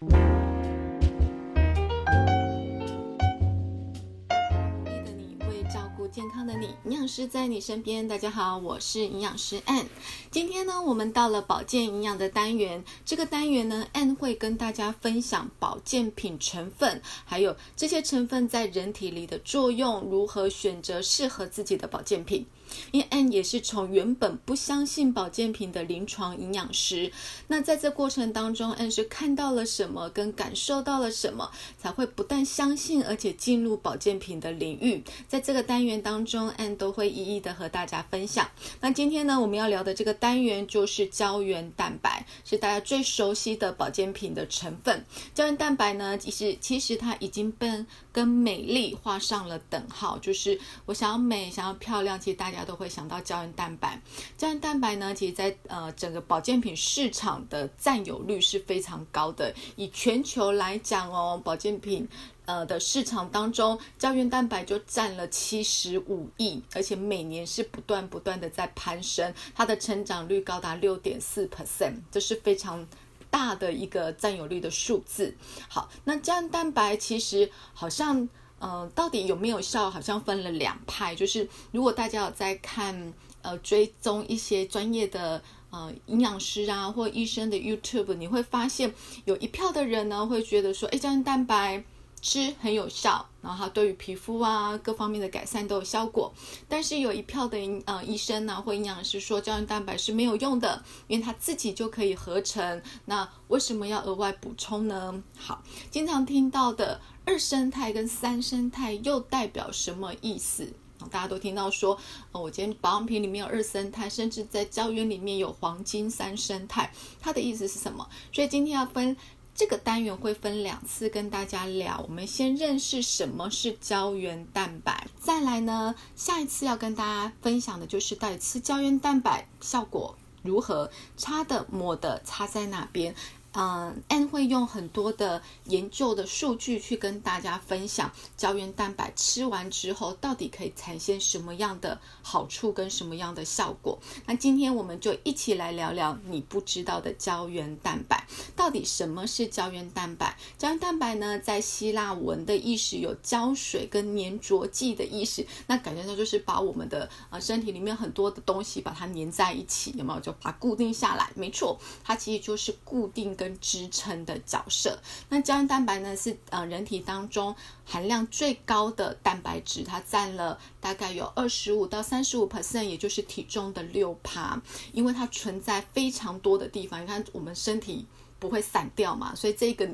的你为照顾健康的你，营养师在你身边。大家好，我是营养师 Ann。今天呢，我们到了保健营养的单元。这个单元呢，Ann 会跟大家分享保健品成分，还有这些成分在人体里的作用，如何选择适合自己的保健品。因为 Anne 也是从原本不相信保健品的临床营养师，那在这过程当中，Anne 是看到了什么，跟感受到了什么，才会不但相信，而且进入保健品的领域。在这个单元当中，Anne 都会一一的和大家分享。那今天呢，我们要聊的这个单元就是胶原蛋白，是大家最熟悉的保健品的成分。胶原蛋白呢，其实其实它已经被跟美丽画上了等号，就是我想要美，想要漂亮，其实大家都会想到胶原蛋白。胶原蛋白呢，其实在呃整个保健品市场的占有率是非常高的。以全球来讲哦，保健品呃的市场当中，胶原蛋白就占了七十五亿，而且每年是不断不断的在攀升，它的成长率高达六点四 percent，这是非常。大的一个占有率的数字。好，那胶原蛋白其实好像，呃，到底有没有效？好像分了两派。就是如果大家有在看，呃，追踪一些专业的呃营养师啊或医生的 YouTube，你会发现有一票的人呢会觉得说，哎，胶原蛋白。吃很有效，然后它对于皮肤啊各方面的改善都有效果。但是有一票的呃医生呢或营养师说胶原蛋白是没有用的，因为它自己就可以合成。那为什么要额外补充呢？好，经常听到的二生态跟三生态又代表什么意思？大家都听到说，呃，我今天保养品里面有二生态，甚至在胶原里面有黄金三生态，它的意思是什么？所以今天要分。这个单元会分两次跟大家聊，我们先认识什么是胶原蛋白，再来呢，下一次要跟大家分享的就是到底吃胶原蛋白效果如何，擦的、抹的、擦在哪边。嗯，N 会用很多的研究的数据去跟大家分享胶原蛋白吃完之后到底可以产生什么样的好处跟什么样的效果。那今天我们就一起来聊聊你不知道的胶原蛋白，到底什么是胶原蛋白？胶原蛋白呢，在希腊文的意思有胶水跟粘着剂的意思，那感觉上就是把我们的呃身体里面很多的东西把它粘在一起，有没有？就把它固定下来。没错，它其实就是固定跟。跟支撑的角色，那胶原蛋白呢是呃人体当中含量最高的蛋白质，它占了大概有二十五到三十五 percent，也就是体重的六趴，因为它存在非常多的地方。你看我们身体不会散掉嘛，所以这个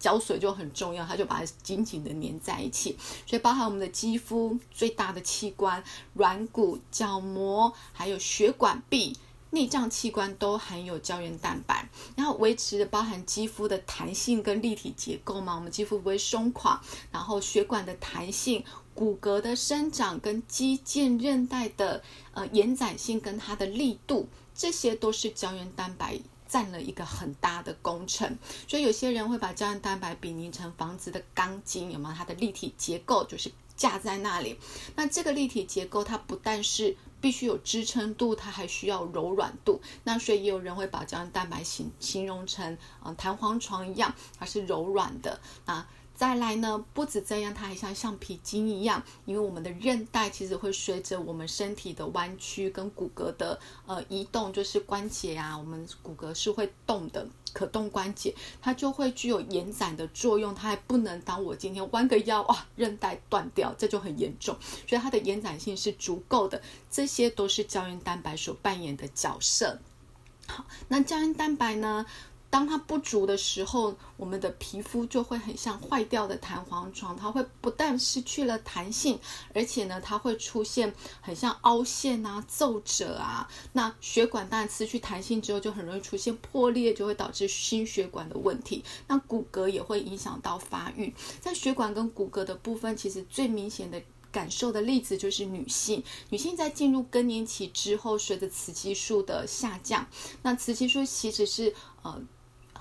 胶水就很重要，它就把它紧紧的粘在一起。所以包含我们的肌肤最大的器官、软骨、角膜，还有血管壁。内脏器官都含有胶原蛋白，然后维持包含肌肤的弹性跟立体结构嘛，我们肌肤不会松垮，然后血管的弹性、骨骼的生长跟肌腱韧带的呃延展性跟它的力度，这些都是胶原蛋白占了一个很大的工程。所以有些人会把胶原蛋白比拟成房子的钢筋，有没有？它的立体结构就是架在那里。那这个立体结构它不但是必须有支撑度，它还需要柔软度。那所以也有人会把胶原蛋白形形容成，嗯，弹簧床一样，它是柔软的。那再来呢，不止这样，它还像橡皮筋一样，因为我们的韧带其实会随着我们身体的弯曲跟骨骼的呃移动，就是关节啊，我们骨骼是会动的。可动关节，它就会具有延展的作用，它还不能当我今天弯个腰哇，韧带断掉，这就很严重。所以它的延展性是足够的，这些都是胶原蛋白所扮演的角色。好，那胶原蛋白呢？当它不足的时候，我们的皮肤就会很像坏掉的弹簧床，它会不但失去了弹性，而且呢，它会出现很像凹陷啊、皱褶啊。那血管当然失去弹性之后，就很容易出现破裂，就会导致心血管的问题。那骨骼也会影响到发育。在血管跟骨骼的部分，其实最明显的感受的例子就是女性。女性在进入更年期之后，随着雌激素的下降，那雌激素其实是呃。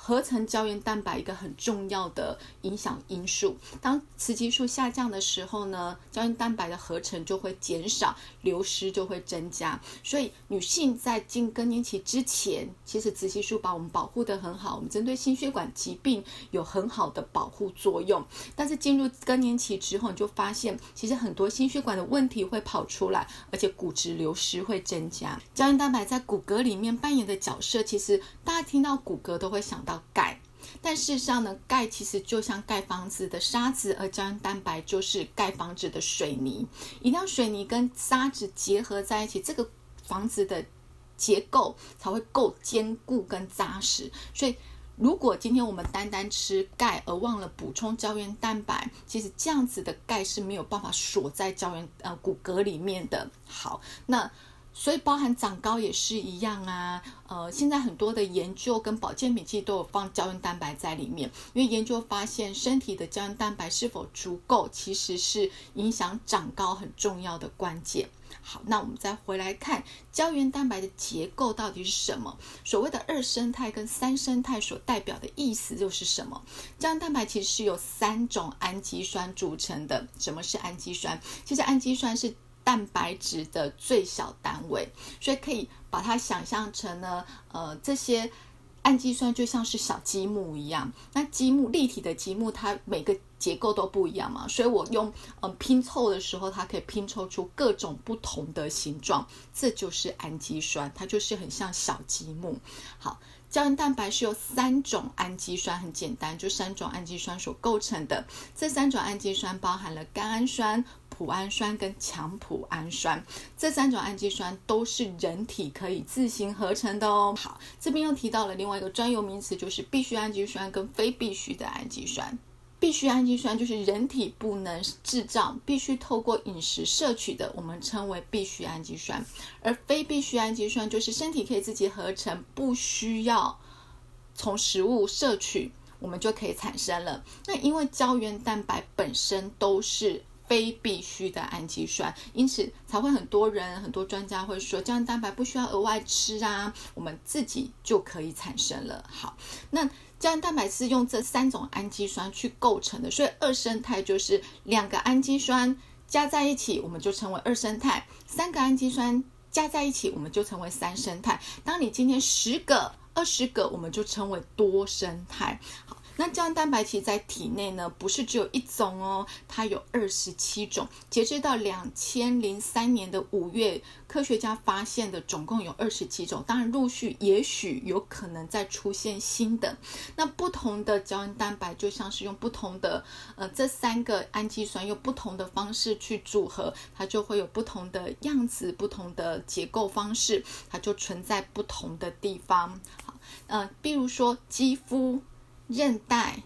合成胶原蛋白一个很重要的影响因素。当雌激素下降的时候呢，胶原蛋白的合成就会减少，流失就会增加。所以女性在进更年期之前，其实雌激素把我们保护得很好，我们针对心血管疾病有很好的保护作用。但是进入更年期之后，你就发现其实很多心血管的问题会跑出来，而且骨质流失会增加。胶原蛋白在骨骼里面扮演的角色，其实大家听到骨骼都会想到钙，但事实上呢，钙其实就像盖房子的沙子，而胶原蛋白就是盖房子的水泥。一定要水泥跟沙子结合在一起，这个房子的结构才会够坚固跟扎实。所以。如果今天我们单单吃钙而忘了补充胶原蛋白，其实这样子的钙是没有办法锁在胶原呃骨骼里面的。好，那所以包含长高也是一样啊。呃，现在很多的研究跟保健品其实都有放胶原蛋白在里面，因为研究发现身体的胶原蛋白是否足够，其实是影响长高很重要的关键。好，那我们再回来看胶原蛋白的结构到底是什么？所谓的二生态跟三生态所代表的意思又是什么？胶原蛋白其实是由三种氨基酸组成的。什么是氨基酸？其实氨基酸是蛋白质的最小单位，所以可以把它想象成呢，呃，这些。氨基酸就像是小积木一样，那积木立体的积木，它每个结构都不一样嘛，所以我用嗯拼凑的时候，它可以拼凑出各种不同的形状，这就是氨基酸，它就是很像小积木。好，胶原蛋白是由三种氨基酸，很简单，就三种氨基酸所构成的，这三种氨基酸包含了甘氨酸。脯氨酸跟强脯氨酸这三种氨基酸都是人体可以自行合成的哦。好，这边又提到了另外一个专有名词，就是必需氨基酸跟非必需的氨基酸。必需氨基酸就是人体不能制造，必须透过饮食摄取的，我们称为必需氨基酸。而非必需氨基酸就是身体可以自己合成，不需要从食物摄取，我们就可以产生了。那因为胶原蛋白本身都是。非必需的氨基酸，因此才会很多人、很多专家会说，胶原蛋白不需要额外吃啊，我们自己就可以产生了。好，那胶原蛋白是用这三种氨基酸去构成的，所以二生态就是两个氨基酸加在一起，我们就称为二生态；三个氨基酸加在一起，我们就称为三生态。当你今天十个、二十个，我们就称为多生态。好。那胶原蛋白其实在体内呢，不是只有一种哦，它有二十七种。截至到两千零三年的五月，科学家发现的总共有二十七种。当然，陆续也许有可能再出现新的。那不同的胶原蛋白就像是用不同的呃这三个氨基酸用不同的方式去组合，它就会有不同的样子、不同的结构方式，它就存在不同的地方。好，呃，比如说肌肤。韧带、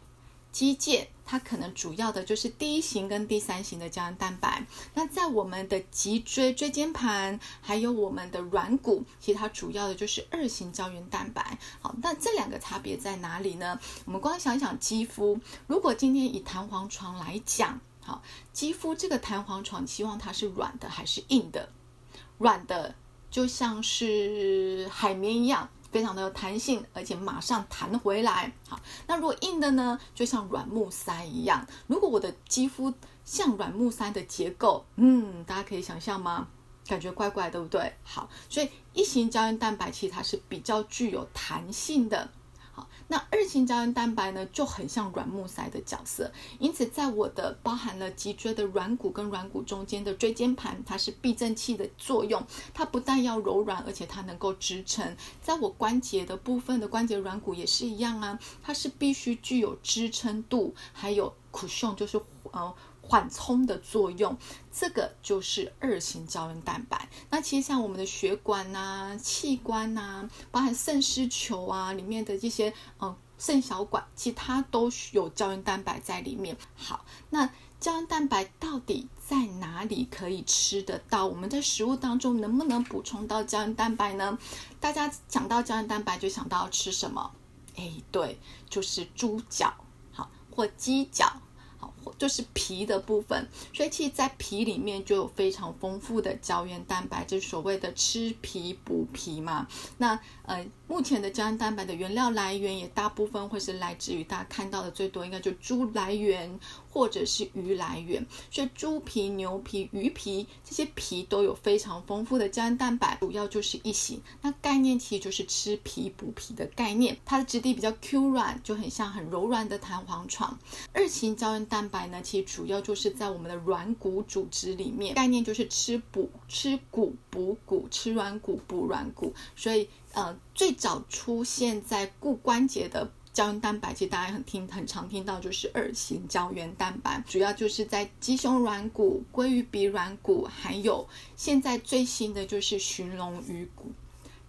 肌腱，它可能主要的就是第一型跟第三型的胶原蛋白。那在我们的脊椎、椎间盘，还有我们的软骨，其实它主要的就是二型胶原蛋白。好，那这两个差别在哪里呢？我们光想想肌肤，如果今天以弹簧床来讲，好，肌肤这个弹簧床，希望它是软的还是硬的？软的就像是海绵一样。非常的有弹性，而且马上弹回来。好，那如果硬的呢，就像软木塞一样。如果我的肌肤像软木塞的结构，嗯，大家可以想象吗？感觉怪怪，对不对？好，所以一型胶原蛋白其实它是比较具有弹性的。那二型胶原蛋白呢，就很像软木塞的角色，因此在我的包含了脊椎的软骨跟软骨中间的椎间盘，它是避震器的作用，它不但要柔软，而且它能够支撑。在我关节的部分的关节软骨也是一样啊，它是必须具有支撑度，还有 cushion，就是呃。缓冲的作用，这个就是二型胶原蛋白。那其实像我们的血管呐、器官呐，包含肾丝球啊里面的这些嗯肾小管，其他都有胶原蛋白在里面。好，那胶原蛋白到底在哪里可以吃得到？我们在食物当中能不能补充到胶原蛋白呢？大家讲到胶原蛋白就想到吃什么？哎，对，就是猪脚，好或鸡脚。就是皮的部分，所以其实，在皮里面就有非常丰富的胶原蛋白，就是所谓的吃皮补皮嘛。那呃，目前的胶原蛋白的原料来源也大部分会是来自于大家看到的最多，应该就猪来源或者是鱼来源。所以猪皮、牛皮、鱼皮这些皮都有非常丰富的胶原蛋白，主要就是一型。那概念其实就是吃皮补皮的概念，它的质地比较 Q 软，就很像很柔软的弹簧床。二型胶原蛋白呢，其实主要就是在我们的软骨组织里面，概念就是吃补、吃骨补骨，吃软骨补软骨。所以呃，最早出现在固关节的胶原蛋白，其实大家很听很常听到就是二型胶原蛋白，主要就是在鸡胸软骨、鲑鱼鼻软骨，还有现在最新的就是鲟龙鱼骨，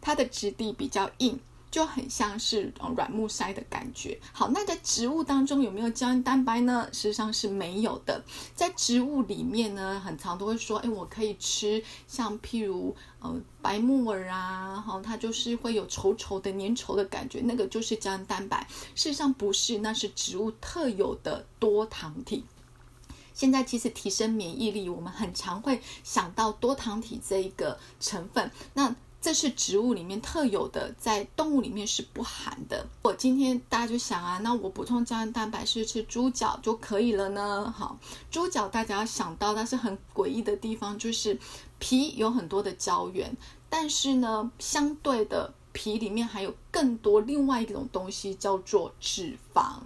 它的质地比较硬。就很像是软木塞的感觉。好，那在植物当中有没有胶原蛋白呢？事实上是没有的。在植物里面呢，很常都会说，哎，我可以吃像譬如呃白木耳啊，哈，它就是会有稠稠的粘稠的感觉，那个就是胶原蛋白。事实上不是，那是植物特有的多糖体。现在其实提升免疫力，我们很常会想到多糖体这一个成分。那这是植物里面特有的，在动物里面是不含的。我今天大家就想啊，那我补充胶原蛋白是吃猪脚就可以了呢？好，猪脚大家要想到，它是很诡异的地方，就是皮有很多的胶原，但是呢，相对的皮里面还有更多另外一种东西叫做脂肪，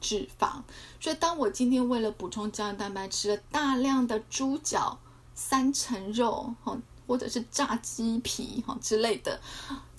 脂肪。所以当我今天为了补充胶原蛋白，吃了大量的猪脚、三层肉，哈。或者是炸鸡皮哈之类的，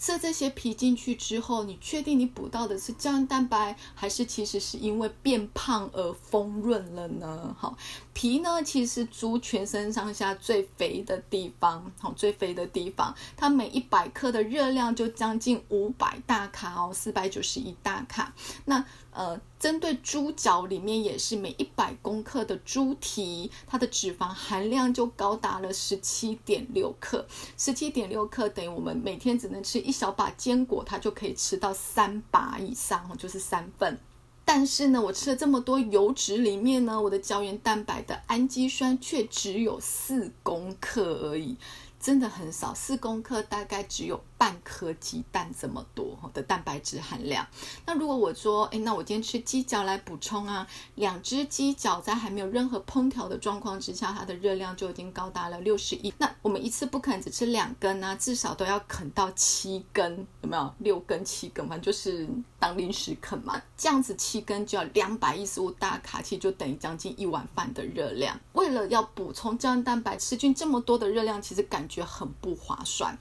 吃这些皮进去之后，你确定你补到的是胶原蛋白，还是其实是因为变胖而丰润了呢？好，皮呢其实猪全身上下最肥的地方，好，最肥的地方，它每一百克的热量就将近五百大卡哦，四百九十一大卡。那呃。针对猪脚里面也是每一百公克的猪蹄，它的脂肪含量就高达了十七点六克。十七点六克等于我们每天只能吃一小把坚果，它就可以吃到三把以上，就是三份。但是呢，我吃了这么多油脂里面呢，我的胶原蛋白的氨基酸却只有四公克而已，真的很少，四公克大概只有。半颗鸡蛋这么多的蛋白质含量，那如果我说，哎，那我今天吃鸡脚来补充啊，两只鸡脚在还没有任何烹调的状况之下，它的热量就已经高达了六十亿。那我们一次不可能只吃两根啊，至少都要啃到七根，有没有？六根、七根，反正就是当零食啃嘛。这样子七根就要两百一十五大卡，其实就等于将近一碗饭的热量。为了要补充胶原蛋白，吃进这么多的热量，其实感觉觉很不划算。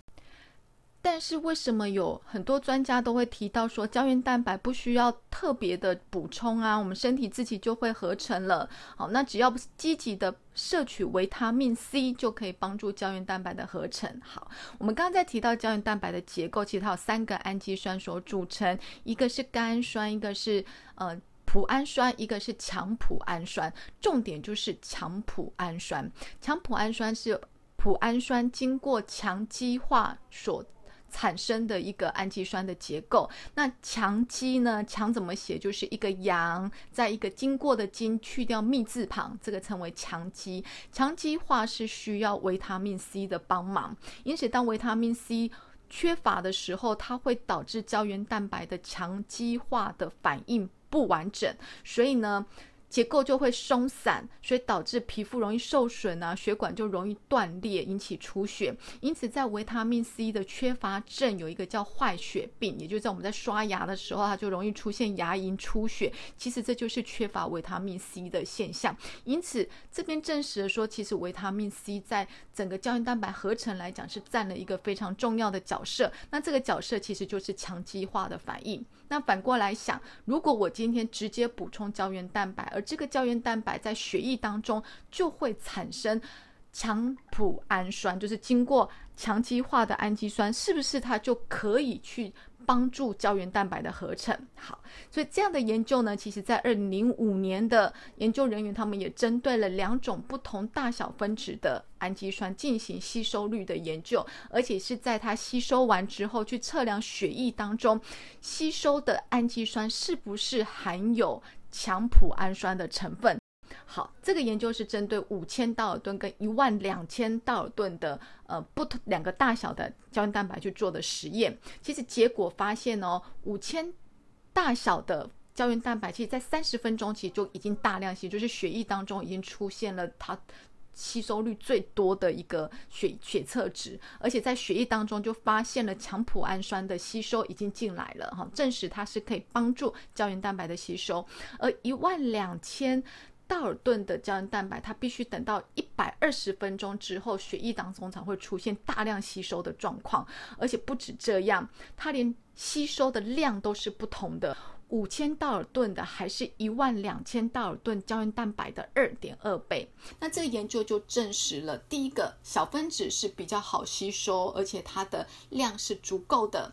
但是为什么有很多专家都会提到说胶原蛋白不需要特别的补充啊？我们身体自己就会合成了。好，那只要积极的摄取维他命 C 就可以帮助胶原蛋白的合成。好，我们刚刚在提到胶原蛋白的结构，其实它有三个氨基酸所组成，一个是甘氨酸，一个是呃脯氨酸，一个是强脯氨酸。重点就是强脯氨酸，强脯氨酸是脯氨酸经过强基化所。产生的一个氨基酸的结构，那强基呢？强怎么写？就是一个阳，在一个经过的经去掉密字旁，这个称为强基。强基化是需要维他命 C 的帮忙，因此当维他命 C 缺乏的时候，它会导致胶原蛋白的强基化的反应不完整，所以呢。结构就会松散，所以导致皮肤容易受损啊，血管就容易断裂，引起出血。因此，在维他命 C 的缺乏症有一个叫坏血病，也就是在我们在刷牙的时候，它就容易出现牙龈出血。其实这就是缺乏维他命 C 的现象。因此，这边证实了说，其实维他命 C 在整个胶原蛋白合成来讲是占了一个非常重要的角色。那这个角色其实就是强基化的反应。那反过来想，如果我今天直接补充胶原蛋白，而这个胶原蛋白在血液当中就会产生强脯氨酸，就是经过强基化的氨基酸，是不是它就可以去帮助胶原蛋白的合成？好，所以这样的研究呢，其实在二零零五年的研究人员他们也针对了两种不同大小分子的氨基酸进行吸收率的研究，而且是在它吸收完之后去测量血液当中吸收的氨基酸是不是含有。强脯氨酸的成分，好，这个研究是针对五千道尔顿跟一万两千道尔顿的呃不同两个大小的胶原蛋白去做的实验。其实结果发现哦，五千大小的胶原蛋白，其实在三十分钟其实就已经大量吸，就是血液当中已经出现了它。吸收率最多的一个血血测值，而且在血液当中就发现了强脯氨酸的吸收已经进来了哈，证实它是可以帮助胶原蛋白的吸收。而一万两千道尔顿的胶原蛋白，它必须等到一百二十分钟之后，血液当中才会出现大量吸收的状况。而且不止这样，它连吸收的量都是不同的。五千道尔顿的，还是一万两千道尔顿胶原蛋白的二点二倍。那这个研究就证实了，第一个小分子是比较好吸收，而且它的量是足够的，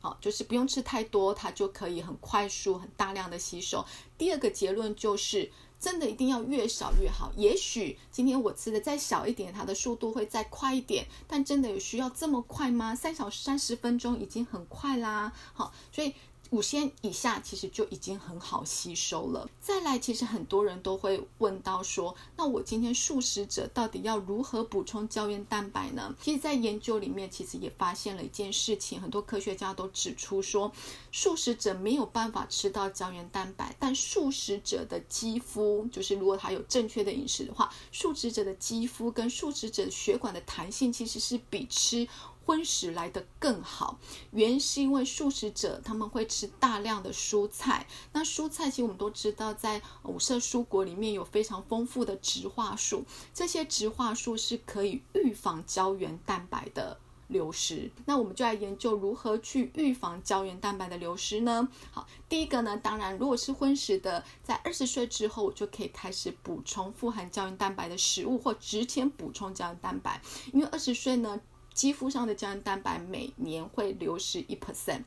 好，就是不用吃太多，它就可以很快速、很大量的吸收。第二个结论就是，真的一定要越少越好。也许今天我吃的再小一点，它的速度会再快一点，但真的有需要这么快吗？三小时三十分钟已经很快啦，好，所以。五千以下其实就已经很好吸收了。再来，其实很多人都会问到说，那我今天素食者到底要如何补充胶原蛋白呢？其实，在研究里面，其实也发现了一件事情，很多科学家都指出说，素食者没有办法吃到胶原蛋白，但素食者的肌肤，就是如果他有正确的饮食的话，素食者的肌肤跟素食者血管的弹性其实是比吃。荤食来的更好，原因是因为素食者他们会吃大量的蔬菜。那蔬菜其实我们都知道，在五色蔬果里面有非常丰富的植化素，这些植化素是可以预防胶原蛋白的流失。那我们就来研究如何去预防胶原蛋白的流失呢？好，第一个呢，当然如果是荤食的，在二十岁之后我就可以开始补充富含胶原蛋白的食物，或直接补充胶原蛋白，因为二十岁呢。肌肤上的胶原蛋白每年会流失一 percent，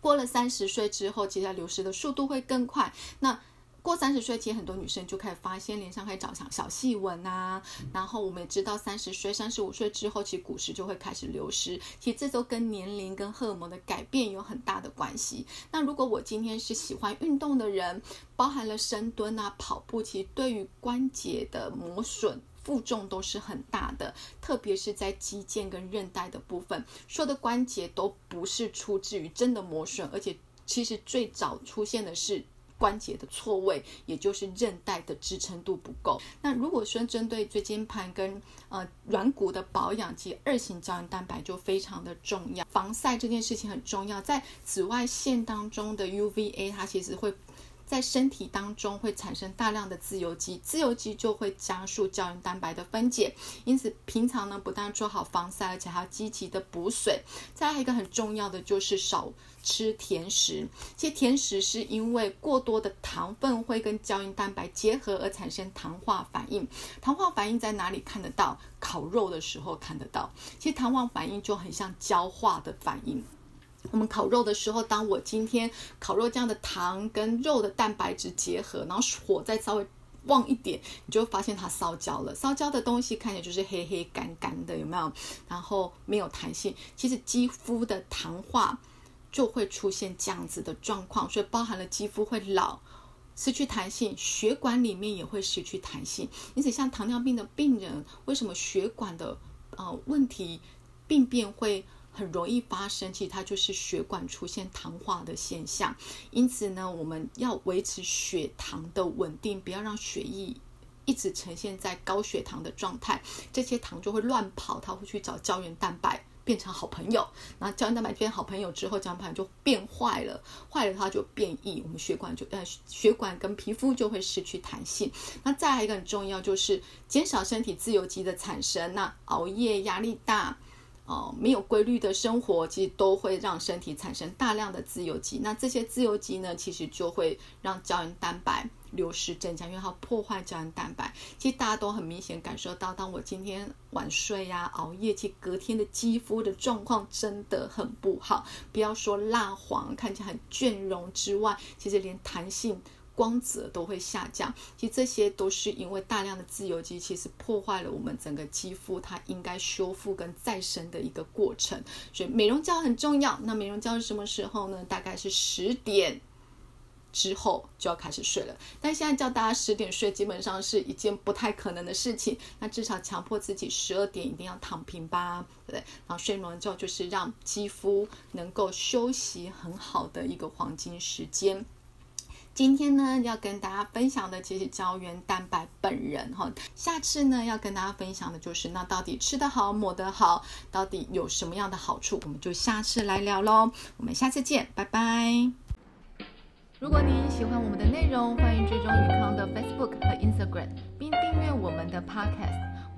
过了三十岁之后，其实它流失的速度会更快。那过三十岁，其实很多女生就开始发现脸上开始长小小细纹啊。然后我们也知道，三十岁、三十五岁之后，其实骨质就会开始流失。其实这都跟年龄跟荷尔蒙的改变有很大的关系。那如果我今天是喜欢运动的人，包含了深蹲啊、跑步，其实对于关节的磨损。负重都是很大的，特别是在肌腱跟韧带的部分，所有的关节都不是出自于真的磨损，而且其实最早出现的是关节的错位，也就是韧带的支撑度不够。那如果说针对椎间盘跟呃软骨的保养，及二型胶原蛋白就非常的重要。防晒这件事情很重要，在紫外线当中的 UVA，它其实会。在身体当中会产生大量的自由基，自由基就会加速胶原蛋白的分解。因此，平常呢不但做好防晒，而且还要积极的补水。再一个很重要的就是少吃甜食。其实甜食是因为过多的糖分会跟胶原蛋白结合而产生糖化反应。糖化反应在哪里看得到？烤肉的时候看得到。其实糖化反应就很像焦化的反应。我们烤肉的时候，当我今天烤肉酱的糖跟肉的蛋白质结合，然后火再稍微旺一点，你就发现它烧焦了。烧焦的东西看起来就是黑黑干干的，有没有？然后没有弹性。其实肌肤的糖化就会出现这样子的状况，所以包含了肌肤会老、失去弹性，血管里面也会失去弹性。因此，像糖尿病的病人，为什么血管的呃问题病变会？很容易发生，其实它就是血管出现糖化的现象。因此呢，我们要维持血糖的稳定，不要让血液一直呈现在高血糖的状态，这些糖就会乱跑，它会去找胶原蛋白变成好朋友。那胶原蛋白变好朋友之后，胶原蛋白就变坏了，坏了它就变异，我们血管就呃血管跟皮肤就会失去弹性。那再来一个很重要，就是减少身体自由基的产生。那熬夜、压力大。哦，没有规律的生活，其实都会让身体产生大量的自由基。那这些自由基呢，其实就会让胶原蛋白流失增加，因为它破坏胶原蛋白。其实大家都很明显感受到，当我今天晚睡呀、熬夜，其实隔天的肌肤的状况真的很不好。不要说蜡黄，看起来很倦容之外，其实连弹性。光泽都会下降，其实这些都是因为大量的自由基，其实破坏了我们整个肌肤它应该修复跟再生的一个过程。所以美容觉很重要。那美容觉是什么时候呢？大概是十点之后就要开始睡了。但现在叫大家十点睡，基本上是一件不太可能的事情。那至少强迫自己十二点一定要躺平吧，对不对？然后睡完觉就是让肌肤能够休息很好的一个黄金时间。今天呢，要跟大家分享的其实胶原蛋白本人哈，下次呢要跟大家分享的就是那到底吃得好抹得好，到底有什么样的好处，我们就下次来聊喽。我们下次见，拜拜。如果您喜欢我们的内容，欢迎追踪宇康的 Facebook 和 Instagram，并订阅我们的 Podcast。